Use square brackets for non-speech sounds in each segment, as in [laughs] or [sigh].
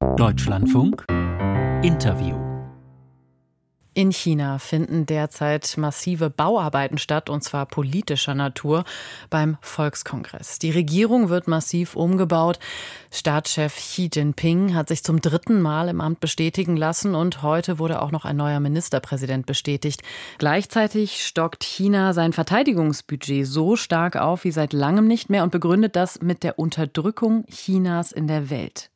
Deutschlandfunk Interview in China finden derzeit massive Bauarbeiten statt, und zwar politischer Natur, beim Volkskongress. Die Regierung wird massiv umgebaut. Staatschef Xi Jinping hat sich zum dritten Mal im Amt bestätigen lassen und heute wurde auch noch ein neuer Ministerpräsident bestätigt. Gleichzeitig stockt China sein Verteidigungsbudget so stark auf wie seit langem nicht mehr und begründet das mit der Unterdrückung Chinas in der Welt.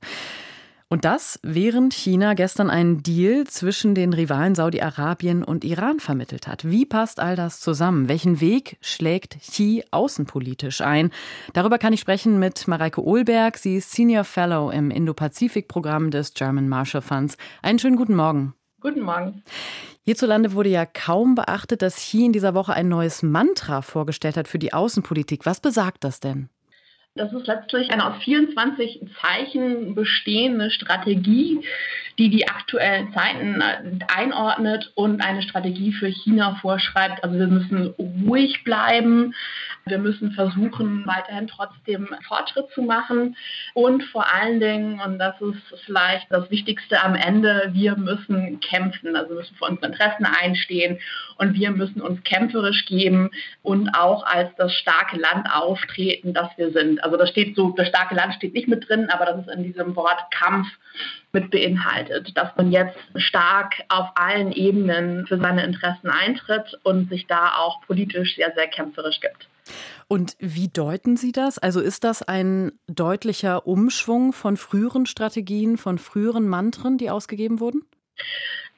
Und das, während China gestern einen Deal zwischen den Rivalen Saudi-Arabien und Iran vermittelt hat. Wie passt all das zusammen? Welchen Weg schlägt Xi außenpolitisch ein? Darüber kann ich sprechen mit Mareike Ohlberg. Sie ist Senior Fellow im Indo-Pazifik-Programm des German Marshall Funds. Einen schönen guten Morgen. Guten Morgen. Hierzulande wurde ja kaum beachtet, dass Xi in dieser Woche ein neues Mantra vorgestellt hat für die Außenpolitik. Was besagt das denn? Das ist letztlich eine aus 24 Zeichen bestehende Strategie, die die aktuellen Zeiten äh, einordnet und eine Strategie für China vorschreibt. Also wir müssen ruhig bleiben, wir müssen versuchen, weiterhin trotzdem Fortschritt zu machen und vor allen Dingen, und das ist vielleicht das Wichtigste am Ende, wir müssen kämpfen, also wir müssen für unsere Interessen einstehen und wir müssen uns kämpferisch geben und auch als das starke Land auftreten, das wir sind. Also das steht so, das starke Land steht nicht mit drin, aber das ist in diesem Wort Kampf mit beinhaltet, dass man jetzt stark auf allen Ebenen für seine Interessen eintritt und sich da auch politisch sehr, sehr kämpferisch gibt. Und wie deuten Sie das? Also ist das ein deutlicher Umschwung von früheren Strategien, von früheren Mantren, die ausgegeben wurden?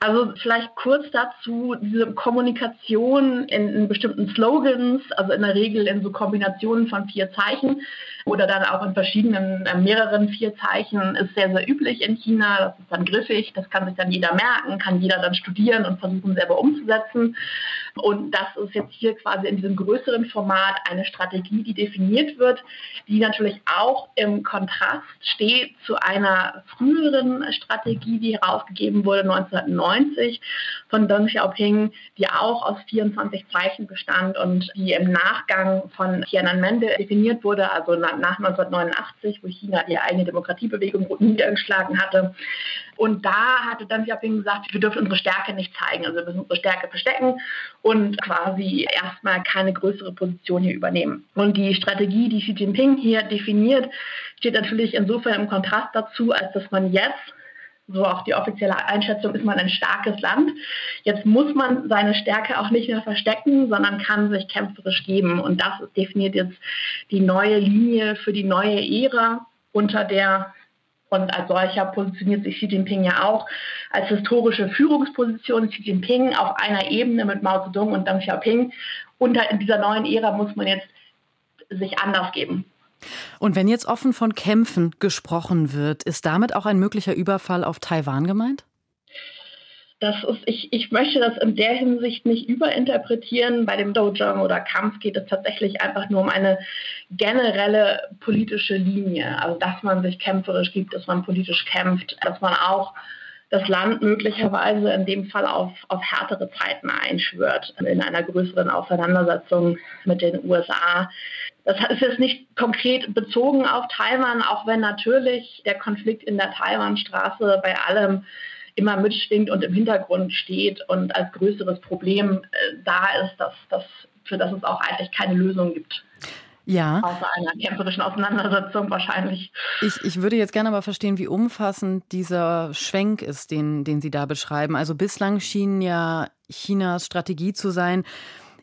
Also vielleicht kurz dazu, diese Kommunikation in, in, bestimmten Slogans, also in der Regel in so Kombinationen von vier Zeichen oder dann auch in verschiedenen, äh, mehreren vier Zeichen, ist sehr, sehr üblich in China. Das ist dann griffig, das kann sich dann jeder merken, kann jeder dann studieren und versuchen selber umzusetzen. Und das ist jetzt hier quasi in diesem größeren Format eine Strategie, die definiert wird, die natürlich auch im Kontrast steht zu einer früheren Strategie, die herausgegeben wurde 1990 von Deng Xiaoping, die auch aus 24 Zeichen bestand und die im Nachgang von Tiananmen definiert wurde, also nach 1989, wo China die eigene Demokratiebewegung niedergeschlagen hatte. Und da hatte Deng Xiaoping gesagt, wir dürfen unsere Stärke nicht zeigen, also wir müssen unsere Stärke verstecken und quasi erstmal keine größere Position hier übernehmen. Und die Strategie, die Xi Jinping hier definiert, steht natürlich insofern im Kontrast dazu, als dass man jetzt so auch die offizielle Einschätzung ist man ein starkes Land. Jetzt muss man seine Stärke auch nicht mehr verstecken, sondern kann sich kämpferisch geben. Und das definiert jetzt die neue Linie für die neue Ära, unter der und als solcher positioniert sich Xi Jinping ja auch als historische Führungsposition. Xi Jinping auf einer Ebene mit Mao Zedong und Deng Xiaoping. Und in dieser neuen Ära muss man jetzt sich anders geben. Und wenn jetzt offen von Kämpfen gesprochen wird, ist damit auch ein möglicher Überfall auf Taiwan gemeint? Das ist, ich, ich möchte das in der Hinsicht nicht überinterpretieren. Bei dem Dojang oder Kampf geht es tatsächlich einfach nur um eine generelle politische Linie. Also dass man sich kämpferisch gibt, dass man politisch kämpft, dass man auch das Land möglicherweise in dem Fall auf, auf härtere Zeiten einschwört in einer größeren Auseinandersetzung mit den USA. Das ist jetzt nicht konkret bezogen auf Taiwan, auch wenn natürlich der Konflikt in der Taiwanstraße bei allem immer mitschwingt und im Hintergrund steht und als größeres Problem äh, da ist, dass, dass, für das es auch eigentlich keine Lösung gibt. Ja. Außer einer kämpferischen Auseinandersetzung wahrscheinlich. Ich, ich würde jetzt gerne aber verstehen, wie umfassend dieser Schwenk ist, den, den Sie da beschreiben. Also bislang schien ja Chinas Strategie zu sein,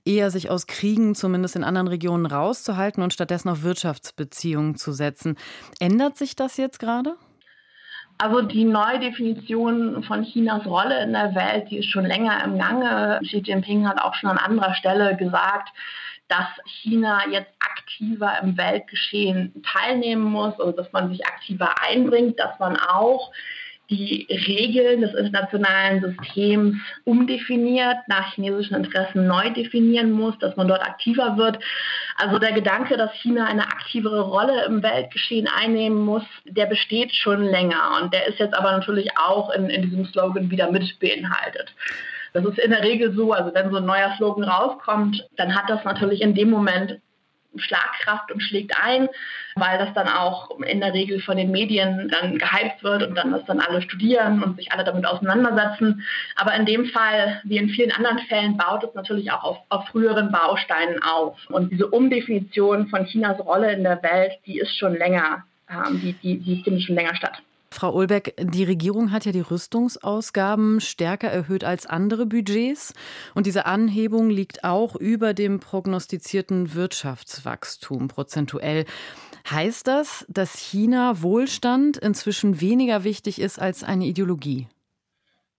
eher sich aus Kriegen, zumindest in anderen Regionen, rauszuhalten und stattdessen auf Wirtschaftsbeziehungen zu setzen. Ändert sich das jetzt gerade? Also die Neudefinition von Chinas Rolle in der Welt, die ist schon länger im Gange. Xi Jinping hat auch schon an anderer Stelle gesagt, dass China jetzt aktiver im Weltgeschehen teilnehmen muss, also dass man sich aktiver einbringt, dass man auch die Regeln des internationalen Systems umdefiniert, nach chinesischen Interessen neu definieren muss, dass man dort aktiver wird. Also der Gedanke, dass China eine aktivere Rolle im Weltgeschehen einnehmen muss, der besteht schon länger und der ist jetzt aber natürlich auch in, in diesem Slogan wieder mit beinhaltet. Das ist in der Regel so, also wenn so ein neuer Slogan rauskommt, dann hat das natürlich in dem Moment Schlagkraft und schlägt ein, weil das dann auch in der Regel von den Medien dann gehypt wird und dann das dann alle studieren und sich alle damit auseinandersetzen. Aber in dem Fall, wie in vielen anderen Fällen, baut es natürlich auch auf, auf früheren Bausteinen auf. Und diese Umdefinition von Chinas Rolle in der Welt, die ist schon länger, ähm, die, die, die findet schon länger statt. Frau Ulbeck, die Regierung hat ja die Rüstungsausgaben stärker erhöht als andere Budgets. Und diese Anhebung liegt auch über dem prognostizierten Wirtschaftswachstum prozentuell. Heißt das, dass China Wohlstand inzwischen weniger wichtig ist als eine Ideologie?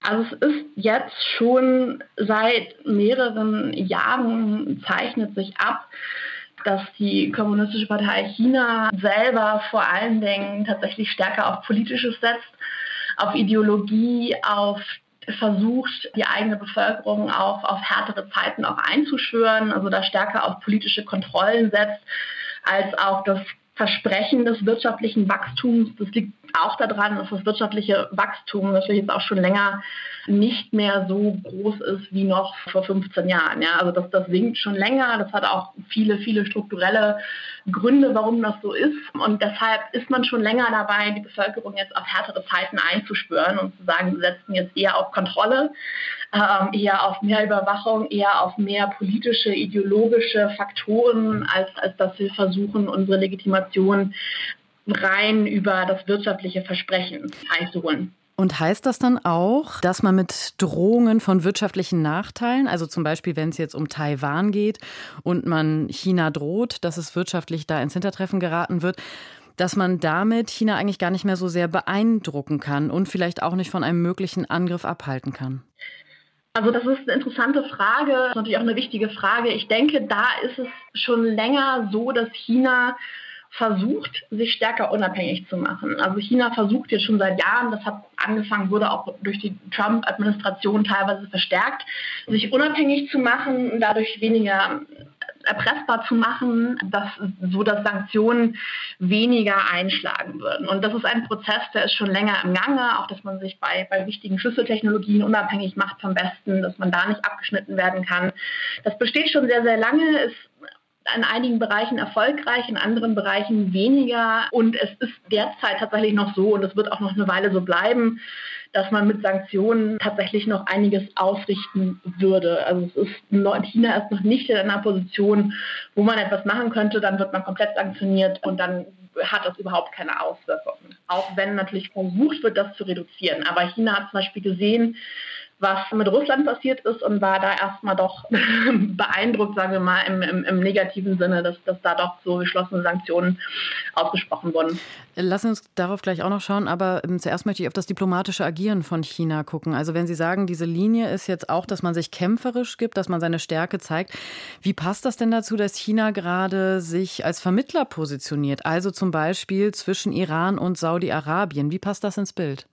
Also es ist jetzt schon seit mehreren Jahren zeichnet sich ab, dass die Kommunistische Partei China selber vor allen Dingen tatsächlich stärker auf Politisches setzt, auf Ideologie, auf versucht, die eigene Bevölkerung auch auf härtere Zeiten auch einzuschwören, also da stärker auf politische Kontrollen setzt, als auch das Versprechen des wirtschaftlichen Wachstums. Das liegt auch daran, dass das wirtschaftliche Wachstum natürlich jetzt auch schon länger nicht mehr so groß ist wie noch vor 15 Jahren. Ja, also das, das sinkt schon länger. Das hat auch viele, viele strukturelle Gründe, warum das so ist. Und deshalb ist man schon länger dabei, die Bevölkerung jetzt auf härtere Zeiten einzuspüren und zu sagen, wir setzen jetzt eher auf Kontrolle, ähm, eher auf mehr Überwachung, eher auf mehr politische, ideologische Faktoren, als, als dass wir versuchen, unsere Legitimation rein über das wirtschaftliche Versprechen einzuholen. Und heißt das dann auch, dass man mit Drohungen von wirtschaftlichen Nachteilen, also zum Beispiel, wenn es jetzt um Taiwan geht und man China droht, dass es wirtschaftlich da ins Hintertreffen geraten wird, dass man damit China eigentlich gar nicht mehr so sehr beeindrucken kann und vielleicht auch nicht von einem möglichen Angriff abhalten kann? Also das ist eine interessante Frage, das ist natürlich auch eine wichtige Frage. Ich denke, da ist es schon länger so, dass China versucht, sich stärker unabhängig zu machen. Also China versucht jetzt schon seit Jahren, das hat angefangen, wurde auch durch die Trump-Administration teilweise verstärkt, sich unabhängig zu machen und dadurch weniger erpressbar zu machen, dass, so dass Sanktionen weniger einschlagen würden. Und das ist ein Prozess, der ist schon länger im Gange, auch dass man sich bei, bei wichtigen Schlüsseltechnologien unabhängig macht vom Westen, dass man da nicht abgeschnitten werden kann. Das besteht schon sehr, sehr lange, ist in einigen Bereichen erfolgreich, in anderen Bereichen weniger. Und es ist derzeit tatsächlich noch so, und es wird auch noch eine Weile so bleiben, dass man mit Sanktionen tatsächlich noch einiges ausrichten würde. Also es ist, China ist noch nicht in einer Position, wo man etwas machen könnte, dann wird man komplett sanktioniert und dann hat das überhaupt keine Auswirkungen. Auch wenn natürlich versucht wird, das zu reduzieren. Aber China hat zum Beispiel gesehen, was mit Russland passiert ist und war da erstmal doch [laughs] beeindruckt, sagen wir mal, im, im, im negativen Sinne, dass, dass da doch so geschlossene Sanktionen ausgesprochen wurden. Lassen uns darauf gleich auch noch schauen, aber ähm, zuerst möchte ich auf das diplomatische Agieren von China gucken. Also wenn Sie sagen, diese Linie ist jetzt auch, dass man sich kämpferisch gibt, dass man seine Stärke zeigt. Wie passt das denn dazu, dass China gerade sich als Vermittler positioniert? Also zum Beispiel zwischen Iran und Saudi-Arabien. Wie passt das ins Bild?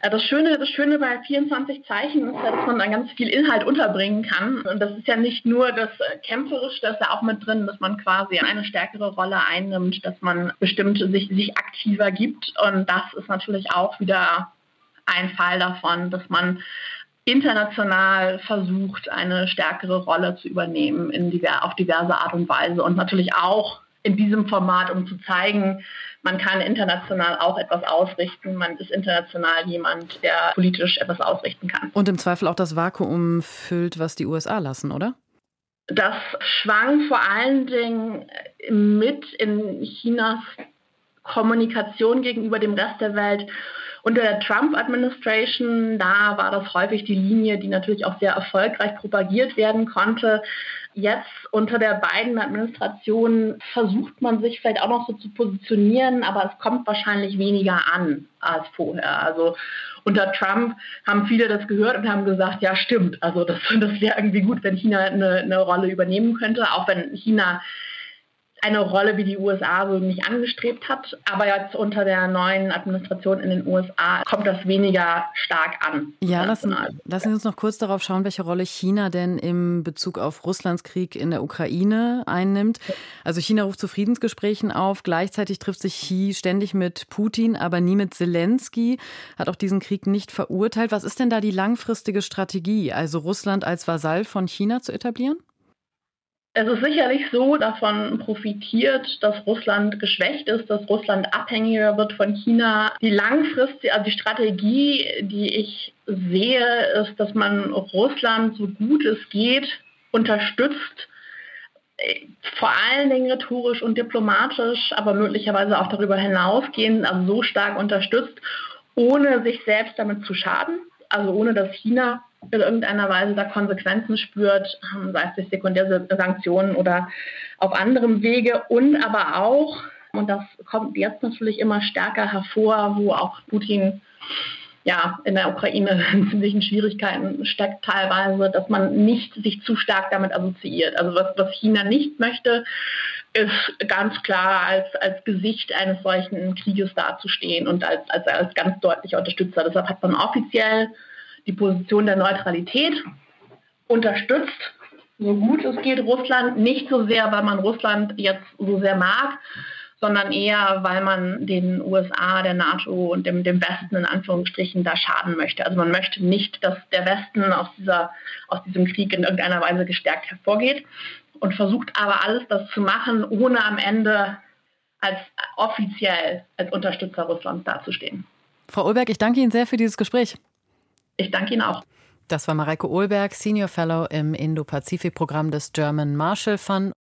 Äh, das Schöne, das Schöne bei 24 Zeichen ist dass man da ganz viel Inhalt unterbringen kann. Und das ist ja nicht nur das äh, Kämpferische, das ist ja auch mit drin, dass man quasi eine stärkere Rolle einnimmt, dass man bestimmt sich, sich aktiver gibt. Und das ist natürlich auch wieder ein Fall davon, dass man international versucht, eine stärkere Rolle zu übernehmen in diver auf diverse Art und Weise. Und natürlich auch in diesem Format, um zu zeigen, man kann international auch etwas ausrichten. Man ist international jemand, der politisch etwas ausrichten kann. Und im Zweifel auch das Vakuum füllt, was die USA lassen, oder? Das schwang vor allen Dingen mit in Chinas Kommunikation gegenüber dem Rest der Welt. Unter der Trump-Administration, da war das häufig die Linie, die natürlich auch sehr erfolgreich propagiert werden konnte. Jetzt unter der Biden-Administration versucht man sich vielleicht auch noch so zu positionieren, aber es kommt wahrscheinlich weniger an als vorher. Also unter Trump haben viele das gehört und haben gesagt, ja stimmt, also das, [laughs] das wäre irgendwie gut, wenn China eine, eine Rolle übernehmen könnte, auch wenn China eine Rolle wie die USA so nicht angestrebt hat. Aber jetzt unter der neuen Administration in den USA kommt das weniger stark an. Ja, lassen, lassen Sie uns noch kurz darauf schauen, welche Rolle China denn im Bezug auf Russlands Krieg in der Ukraine einnimmt. Also China ruft zu Friedensgesprächen auf. Gleichzeitig trifft sich Xi ständig mit Putin, aber nie mit Zelensky, hat auch diesen Krieg nicht verurteilt. Was ist denn da die langfristige Strategie, also Russland als Vasall von China zu etablieren? Es ist sicherlich so, davon profitiert, dass Russland geschwächt ist, dass Russland abhängiger wird von China. Die langfristige, also die Strategie, die ich sehe, ist, dass man Russland so gut es geht unterstützt, vor allen Dingen rhetorisch und diplomatisch, aber möglicherweise auch darüber hinausgehend, also so stark unterstützt, ohne sich selbst damit zu schaden, also ohne dass China in irgendeiner Weise da Konsequenzen spürt, ähm, sei es durch sekundäre Sanktionen oder auf anderem Wege und aber auch, und das kommt jetzt natürlich immer stärker hervor, wo auch Putin ja, in der Ukraine [laughs] in ziemlichen Schwierigkeiten steckt teilweise, dass man nicht sich zu stark damit assoziiert. Also was, was China nicht möchte, ist ganz klar als, als Gesicht eines solchen Krieges dazustehen und als, als, als ganz deutlicher Unterstützer. Deshalb hat man offiziell die Position der Neutralität unterstützt, so gut es geht, Russland. Nicht so sehr, weil man Russland jetzt so sehr mag, sondern eher, weil man den USA, der NATO und dem, dem Westen in Anführungsstrichen da schaden möchte. Also man möchte nicht, dass der Westen aus, dieser, aus diesem Krieg in irgendeiner Weise gestärkt hervorgeht und versucht aber alles das zu machen, ohne am Ende als offiziell als Unterstützer Russlands dazustehen. Frau Ulberg, ich danke Ihnen sehr für dieses Gespräch. Ich danke Ihnen auch. Das war Mareike Ohlberg, Senior Fellow im Indo-Pazifik-Programm des German Marshall Fund.